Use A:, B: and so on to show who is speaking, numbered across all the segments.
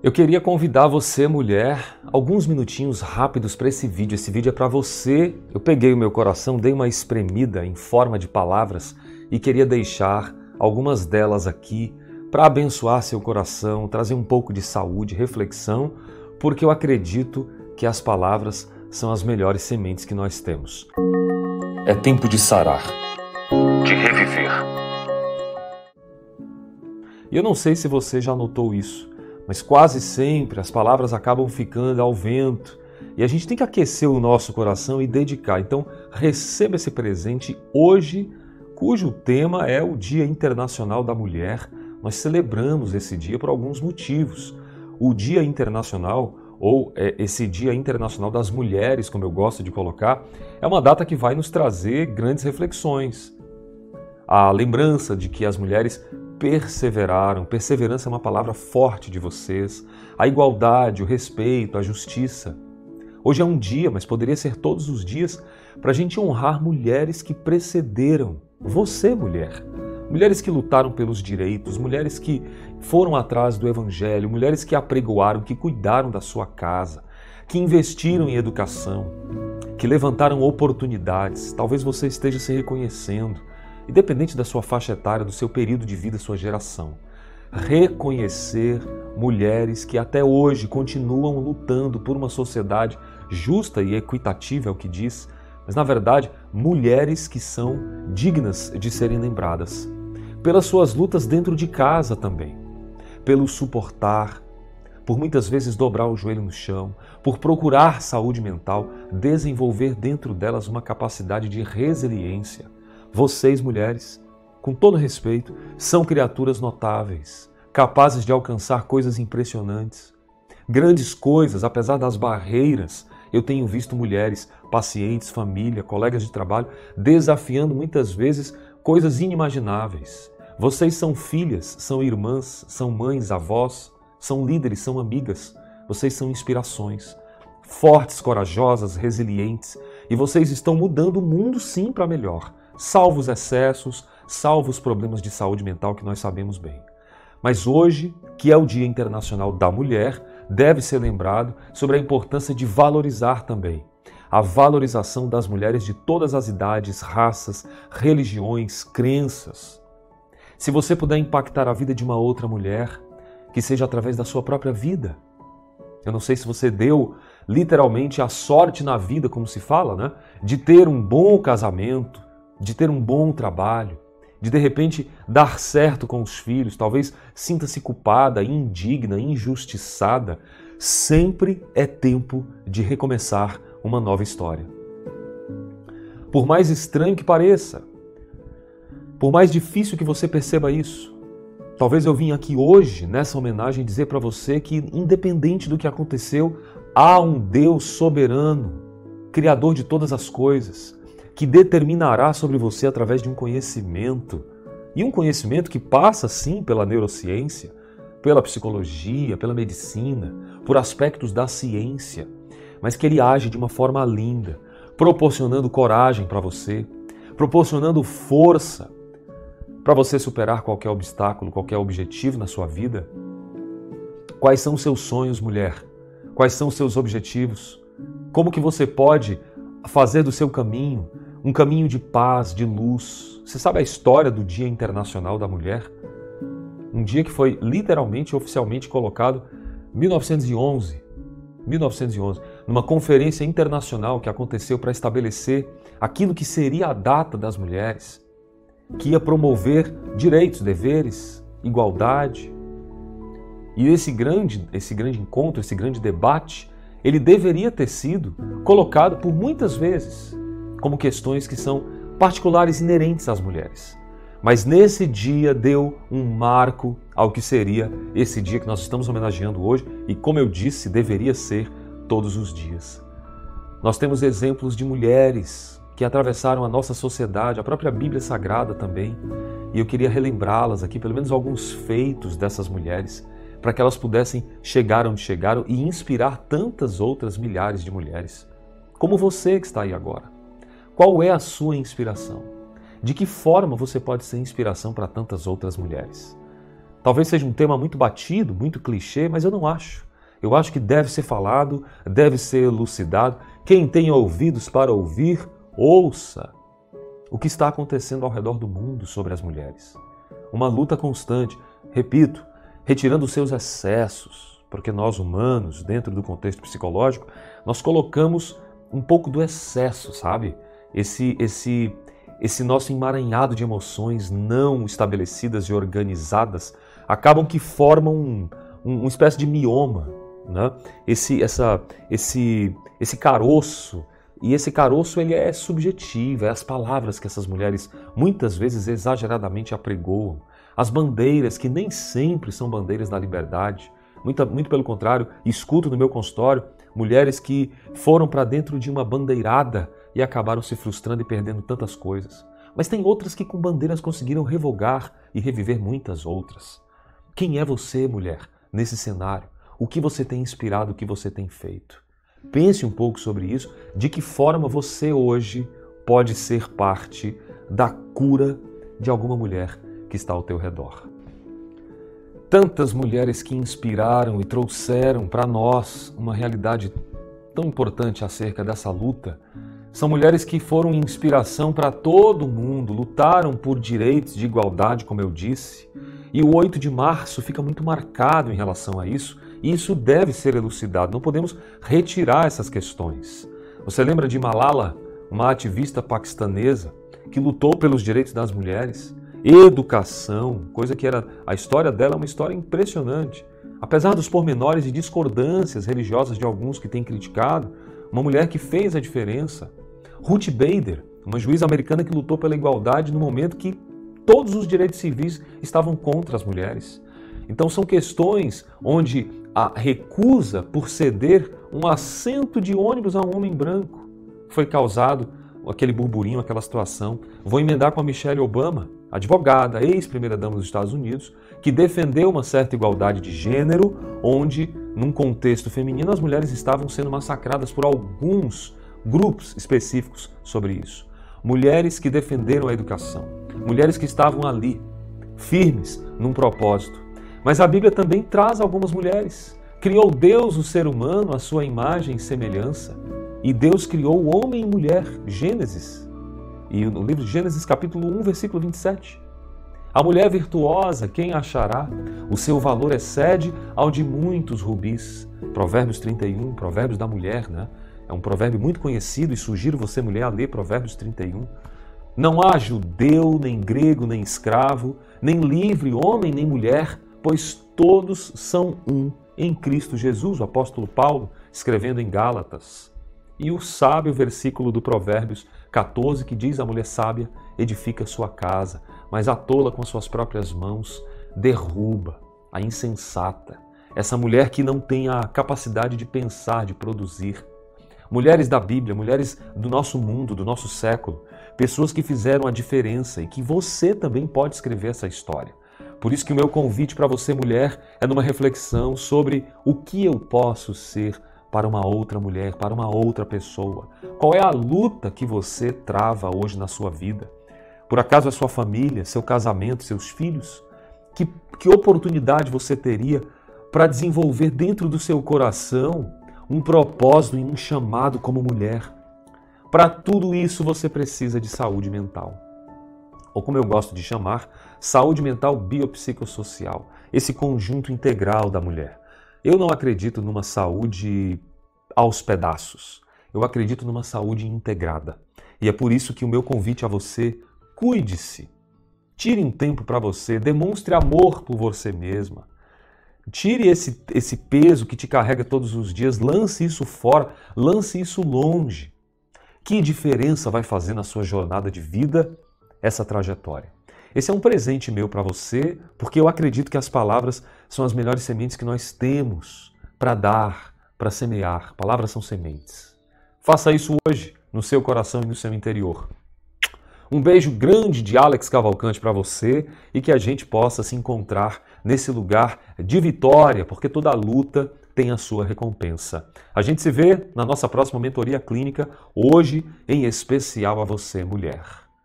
A: Eu queria convidar você, mulher, alguns minutinhos rápidos para esse vídeo. Esse vídeo é para você. Eu peguei o meu coração, dei uma espremida em forma de palavras e queria deixar algumas delas aqui para abençoar seu coração, trazer um pouco de saúde, reflexão, porque eu acredito que as palavras são as melhores sementes que nós temos. É tempo de sarar, de reviver. E eu não sei se você já notou isso mas quase sempre as palavras acabam ficando ao vento e a gente tem que aquecer o nosso coração e dedicar. Então, receba esse presente hoje, cujo tema é o Dia Internacional da Mulher. Nós celebramos esse dia por alguns motivos. O Dia Internacional, ou é, esse Dia Internacional das Mulheres, como eu gosto de colocar, é uma data que vai nos trazer grandes reflexões. A lembrança de que as mulheres perseveraram. Perseverança é uma palavra forte de vocês. A igualdade, o respeito, a justiça. Hoje é um dia, mas poderia ser todos os dias, para a gente honrar mulheres que precederam. Você, mulher. Mulheres que lutaram pelos direitos, mulheres que foram atrás do Evangelho, mulheres que apregoaram, que cuidaram da sua casa, que investiram em educação, que levantaram oportunidades. Talvez você esteja se reconhecendo independente da sua faixa etária, do seu período de vida, sua geração. Reconhecer mulheres que até hoje continuam lutando por uma sociedade justa e equitativa, é o que diz, mas na verdade, mulheres que são dignas de serem lembradas. Pelas suas lutas dentro de casa também, pelo suportar, por muitas vezes dobrar o joelho no chão, por procurar saúde mental, desenvolver dentro delas uma capacidade de resiliência vocês, mulheres, com todo respeito, são criaturas notáveis, capazes de alcançar coisas impressionantes. Grandes coisas, apesar das barreiras, eu tenho visto mulheres, pacientes, família, colegas de trabalho, desafiando muitas vezes coisas inimagináveis. Vocês são filhas, são irmãs, são mães, avós, são líderes, são amigas. Vocês são inspirações. Fortes, corajosas, resilientes. E vocês estão mudando o mundo sim para melhor salvo os excessos, salvo os problemas de saúde mental que nós sabemos bem. Mas hoje, que é o Dia Internacional da Mulher, deve ser lembrado sobre a importância de valorizar também a valorização das mulheres de todas as idades, raças, religiões, crenças. Se você puder impactar a vida de uma outra mulher, que seja através da sua própria vida. Eu não sei se você deu literalmente a sorte na vida, como se fala, né? De ter um bom casamento, de ter um bom trabalho, de de repente dar certo com os filhos, talvez sinta-se culpada, indigna, injustiçada, sempre é tempo de recomeçar uma nova história. Por mais estranho que pareça, por mais difícil que você perceba isso, talvez eu vim aqui hoje, nessa homenagem, dizer para você que, independente do que aconteceu, há um Deus soberano, Criador de todas as coisas, que determinará sobre você através de um conhecimento. E um conhecimento que passa, sim, pela neurociência, pela psicologia, pela medicina, por aspectos da ciência, mas que ele age de uma forma linda, proporcionando coragem para você, proporcionando força para você superar qualquer obstáculo, qualquer objetivo na sua vida. Quais são os seus sonhos, mulher? Quais são os seus objetivos? Como que você pode fazer do seu caminho um caminho de paz, de luz. Você sabe a história do Dia Internacional da Mulher? Um dia que foi literalmente oficialmente colocado 1911, 1911, numa conferência internacional que aconteceu para estabelecer aquilo que seria a data das mulheres, que ia promover direitos, deveres, igualdade. E esse grande, esse grande encontro, esse grande debate, ele deveria ter sido colocado por muitas vezes como questões que são particulares inerentes às mulheres. Mas nesse dia deu um marco ao que seria esse dia que nós estamos homenageando hoje e, como eu disse, deveria ser todos os dias. Nós temos exemplos de mulheres que atravessaram a nossa sociedade, a própria Bíblia Sagrada também, e eu queria relembrá-las aqui, pelo menos alguns feitos dessas mulheres, para que elas pudessem chegar onde chegaram e inspirar tantas outras milhares de mulheres, como você que está aí agora. Qual é a sua inspiração? De que forma você pode ser inspiração para tantas outras mulheres? Talvez seja um tema muito batido, muito clichê, mas eu não acho. Eu acho que deve ser falado, deve ser elucidado. Quem tem ouvidos para ouvir, ouça o que está acontecendo ao redor do mundo sobre as mulheres. Uma luta constante, repito, retirando os seus excessos, porque nós humanos, dentro do contexto psicológico, nós colocamos um pouco do excesso, sabe? Esse esse esse nosso emaranhado de emoções não estabelecidas e organizadas acabam que formam um, um, uma espécie de mioma, né? Esse essa esse esse caroço e esse caroço ele é subjetivo, é as palavras que essas mulheres muitas vezes exageradamente apregoam, as bandeiras que nem sempre são bandeiras da liberdade, muito, muito pelo contrário, escuto no meu consultório mulheres que foram para dentro de uma bandeirada e acabaram se frustrando e perdendo tantas coisas. Mas tem outras que com bandeiras conseguiram revogar e reviver muitas outras. Quem é você, mulher, nesse cenário? O que você tem inspirado, o que você tem feito? Pense um pouco sobre isso, de que forma você hoje pode ser parte da cura de alguma mulher que está ao teu redor. Tantas mulheres que inspiraram e trouxeram para nós uma realidade tão importante acerca dessa luta são mulheres que foram inspiração para todo mundo, lutaram por direitos de igualdade, como eu disse. E o 8 de março fica muito marcado em relação a isso, e isso deve ser elucidado. Não podemos retirar essas questões. Você lembra de Malala, uma ativista paquistanesa que lutou pelos direitos das mulheres? Educação, coisa que era a história dela é uma história impressionante. Apesar dos pormenores e discordâncias religiosas de alguns que têm criticado, uma mulher que fez a diferença. Ruth Bader, uma juíza americana que lutou pela igualdade no momento que todos os direitos civis estavam contra as mulheres. Então são questões onde a recusa por ceder um assento de ônibus a um homem branco foi causado aquele burburinho, aquela situação. Vou emendar com a Michelle Obama, advogada, ex-primeira-dama dos Estados Unidos, que defendeu uma certa igualdade de gênero, onde, num contexto feminino, as mulheres estavam sendo massacradas por alguns grupos específicos sobre isso. Mulheres que defenderam a educação, mulheres que estavam ali, firmes num propósito. Mas a Bíblia também traz algumas mulheres. Criou Deus o ser humano à sua imagem e semelhança. E Deus criou o homem e mulher, Gênesis. E no livro de Gênesis, capítulo 1, versículo 27. A mulher virtuosa, quem achará? O seu valor excede ao de muitos rubis. Provérbios 31, Provérbios da mulher, né? É um provérbio muito conhecido e sugiro você, mulher, a ler Provérbios 31. Não há judeu, nem grego, nem escravo, nem livre, homem, nem mulher, pois todos são um em Cristo Jesus, o apóstolo Paulo, escrevendo em Gálatas. E o sábio versículo do Provérbios 14, que diz: A mulher sábia edifica sua casa, mas a tola com suas próprias mãos derruba a insensata. Essa mulher que não tem a capacidade de pensar, de produzir. Mulheres da Bíblia, mulheres do nosso mundo, do nosso século, pessoas que fizeram a diferença e que você também pode escrever essa história. Por isso que o meu convite para você, mulher, é numa reflexão sobre o que eu posso ser para uma outra mulher, para uma outra pessoa? Qual é a luta que você trava hoje na sua vida? Por acaso a sua família, seu casamento, seus filhos? Que, que oportunidade você teria para desenvolver dentro do seu coração um propósito e um chamado como mulher? Para tudo isso você precisa de saúde mental. Ou como eu gosto de chamar, saúde mental biopsicossocial, esse conjunto integral da mulher. Eu não acredito numa saúde aos pedaços. Eu acredito numa saúde integrada. E é por isso que o meu convite a você, cuide-se. Tire um tempo para você, demonstre amor por você mesma. Tire esse, esse peso que te carrega todos os dias, lance isso fora, lance isso longe. Que diferença vai fazer na sua jornada de vida essa trajetória? Esse é um presente meu para você, porque eu acredito que as palavras são as melhores sementes que nós temos para dar, para semear. Palavras são sementes. Faça isso hoje no seu coração e no seu interior. Um beijo grande de Alex Cavalcante para você e que a gente possa se encontrar nesse lugar de vitória, porque toda luta tem a sua recompensa. A gente se vê na nossa próxima mentoria clínica, hoje em especial a você, mulher.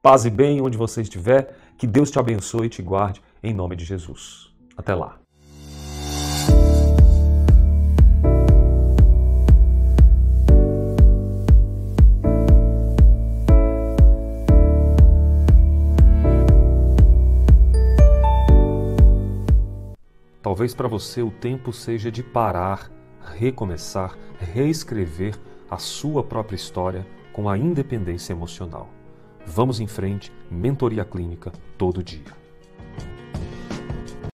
A: Paz e bem onde você estiver, que Deus te abençoe e te guarde, em nome de Jesus. Até lá! Talvez para você o tempo seja de parar, recomeçar, reescrever a sua própria história com a independência emocional. Vamos em frente, mentoria clínica todo dia.